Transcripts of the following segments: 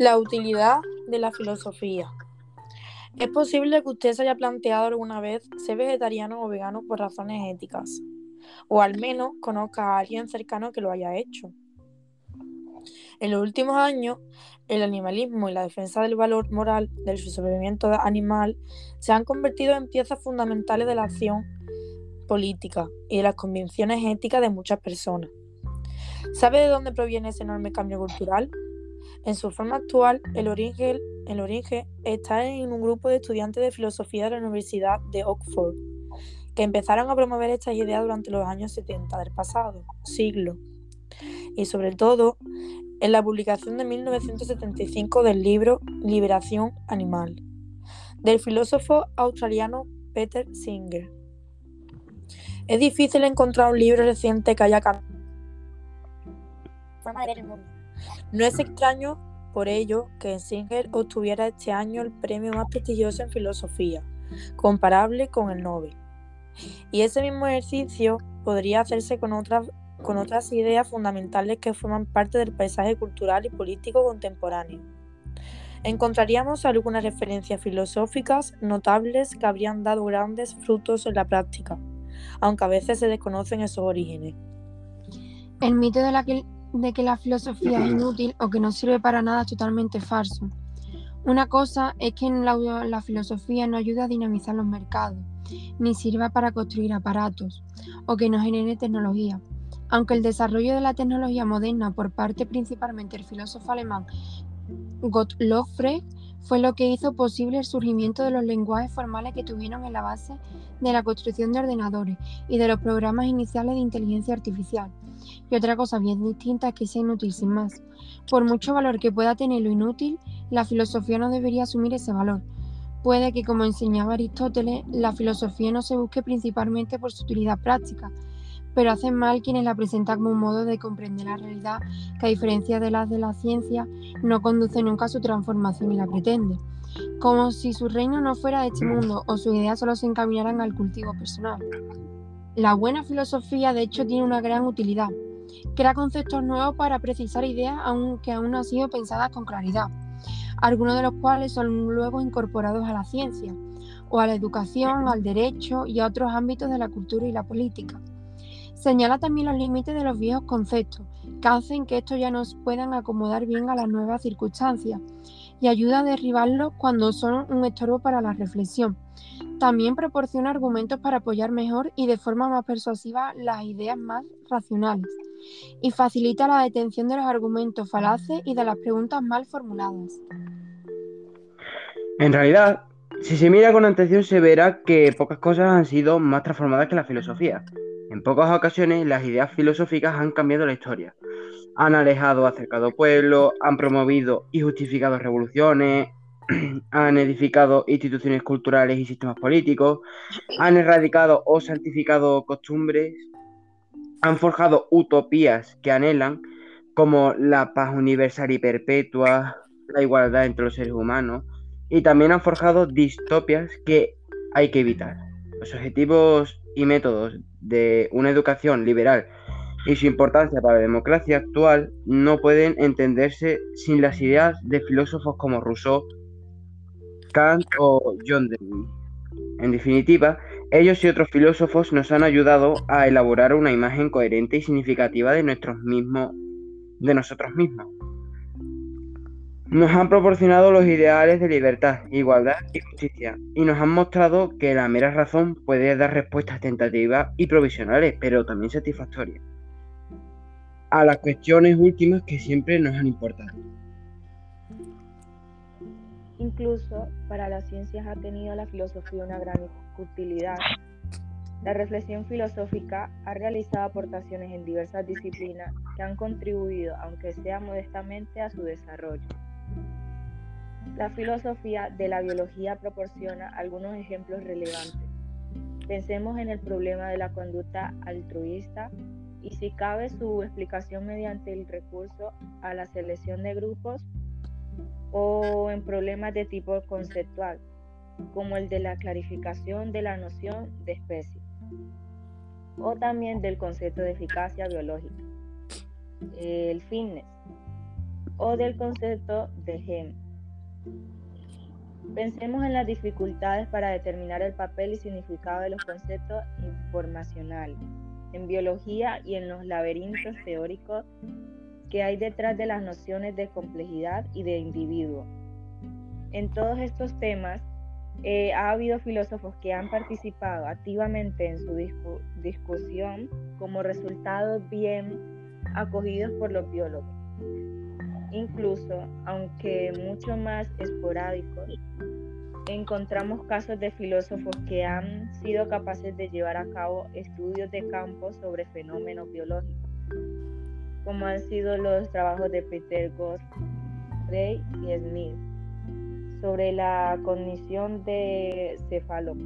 La utilidad de la filosofía. Es posible que usted se haya planteado alguna vez ser vegetariano o vegano por razones éticas, o al menos conozca a alguien cercano que lo haya hecho. En los últimos años, el animalismo y la defensa del valor moral del sobrevivimiento animal se han convertido en piezas fundamentales de la acción política y de las convicciones éticas de muchas personas. ¿Sabe de dónde proviene ese enorme cambio cultural? En su forma actual, el origen, está en un grupo de estudiantes de filosofía de la Universidad de Oxford, que empezaron a promover estas ideas durante los años 70 del pasado siglo, y sobre todo en la publicación de 1975 del libro Liberación Animal, del filósofo australiano Peter Singer. Es difícil encontrar un libro reciente que haya cambiado. No es extraño, por ello, que Singer obtuviera este año el premio más prestigioso en filosofía, comparable con el Nobel. Y ese mismo ejercicio podría hacerse con otras, ideas fundamentales que forman parte del paisaje cultural y político contemporáneo. Encontraríamos algunas referencias filosóficas notables que habrían dado grandes frutos en la práctica, aunque a veces se desconocen esos orígenes. El mito de la, de que la filosofía es inútil o que no sirve para nada es totalmente falso. Una cosa es que la, la filosofía no ayuda a dinamizar los mercados, ni sirva para construir aparatos o que no genere tecnología. Aunque el desarrollo de la tecnología moderna por parte principalmente del filósofo alemán Gottlob Frege fue lo que hizo posible el surgimiento de los lenguajes formales que tuvieron en la base de la construcción de ordenadores y de los programas iniciales de inteligencia artificial. Y otra cosa bien distinta es que sea inútil sin más. Por mucho valor que pueda tener lo inútil, la filosofía no debería asumir ese valor. Puede que, como enseñaba Aristóteles, la filosofía no se busque principalmente por su utilidad práctica, pero hacen mal quienes la presentan como un modo de comprender la realidad que a diferencia de las de la ciencia no conduce nunca a su transformación y la pretende, como si su reino no fuera de este mundo o sus ideas solo se encaminaran al cultivo personal. La buena filosofía de hecho tiene una gran utilidad, crea conceptos nuevos para precisar ideas aunque aún no han sido pensadas con claridad, algunos de los cuales son luego incorporados a la ciencia, o a la educación, al derecho y a otros ámbitos de la cultura y la política. Señala también los límites de los viejos conceptos, que hacen que estos ya nos puedan acomodar bien a las nuevas circunstancias, y ayuda a derribarlos cuando son un estorbo para la reflexión. También proporciona argumentos para apoyar mejor y de forma más persuasiva las ideas más racionales, y facilita la detención de los argumentos falaces y de las preguntas mal formuladas. En realidad, si se mira con atención se verá que pocas cosas han sido más transformadas que la filosofía. En pocas ocasiones las ideas filosóficas han cambiado la historia. Han alejado acercado pueblos, han promovido y justificado revoluciones, han edificado instituciones culturales y sistemas políticos, han erradicado o santificado costumbres, han forjado utopías que anhelan, como la paz universal y perpetua, la igualdad entre los seres humanos, y también han forjado distopias que hay que evitar. Los objetivos y métodos de una educación liberal y su importancia para la democracia actual no pueden entenderse sin las ideas de filósofos como Rousseau, Kant o John Dewey. En definitiva, ellos y otros filósofos nos han ayudado a elaborar una imagen coherente y significativa de, nuestros mismos, de nosotros mismos. Nos han proporcionado los ideales de libertad, igualdad y justicia, y nos han mostrado que la mera razón puede dar respuestas tentativas y provisionales, pero también satisfactorias, a las cuestiones últimas que siempre nos han importado. Incluso para las ciencias ha tenido la filosofía una gran utilidad. La reflexión filosófica ha realizado aportaciones en diversas disciplinas que han contribuido, aunque sea modestamente, a su desarrollo. La filosofía de la biología proporciona algunos ejemplos relevantes. Pensemos en el problema de la conducta altruista y si cabe su explicación mediante el recurso a la selección de grupos o en problemas de tipo conceptual, como el de la clarificación de la noción de especie, o también del concepto de eficacia biológica. El fitness o del concepto de gen. Pensemos en las dificultades para determinar el papel y significado de los conceptos informacionales en biología y en los laberintos teóricos que hay detrás de las nociones de complejidad y de individuo. En todos estos temas eh, ha habido filósofos que han participado activamente en su discusión como resultados bien acogidos por los biólogos. Incluso, aunque mucho más esporádicos, encontramos casos de filósofos que han sido capaces de llevar a cabo estudios de campo sobre fenómenos biológicos, como han sido los trabajos de Peter Goss, Gray y Smith sobre la cognición de cefálopo.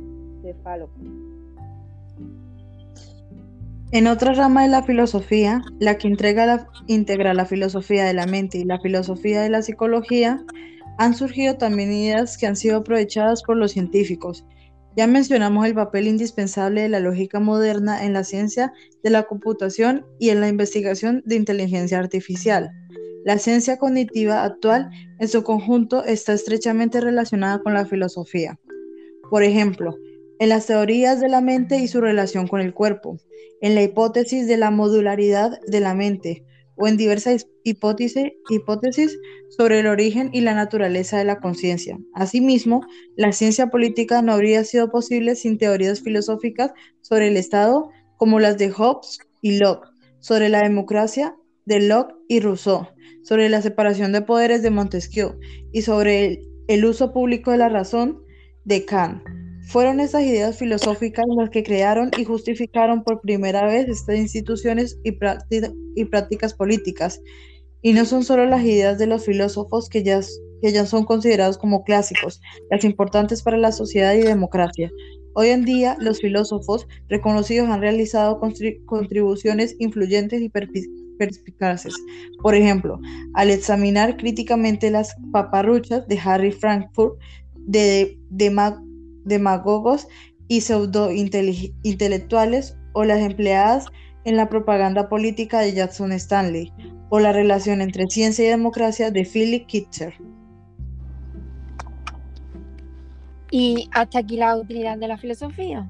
En otra rama de la filosofía, la que la, integra la filosofía de la mente y la filosofía de la psicología, han surgido también ideas que han sido aprovechadas por los científicos. Ya mencionamos el papel indispensable de la lógica moderna en la ciencia de la computación y en la investigación de inteligencia artificial. La ciencia cognitiva actual en su conjunto está estrechamente relacionada con la filosofía. Por ejemplo, en las teorías de la mente y su relación con el cuerpo, en la hipótesis de la modularidad de la mente o en diversas hipótesis, sobre el origen y la naturaleza de la conciencia. Asimismo, la ciencia política no habría sido posible sin teorías filosóficas sobre el Estado como las de Hobbes y Locke, sobre la democracia de Locke y Rousseau, sobre la separación de poderes de Montesquieu y sobre el, uso público de la razón de Kant. Fueron esas ideas filosóficas las que crearon y justificaron por primera vez estas instituciones y, y prácticas políticas. Y no son solo las ideas de los filósofos que ya, que ya son considerados como clásicos, las importantes para la sociedad y democracia. Hoy en día, los filósofos reconocidos han realizado contribuciones influyentes y perspicaces. Por ejemplo, al examinar críticamente las paparruchas de Harry Frankfurt, de, demagogos y pseudo-intelectuales, o las empleadas en la propaganda política de Jackson Stanley, o la relación entre ciencia y democracia de Philip Kitcher. Y hasta aquí la utilidad de la filosofía.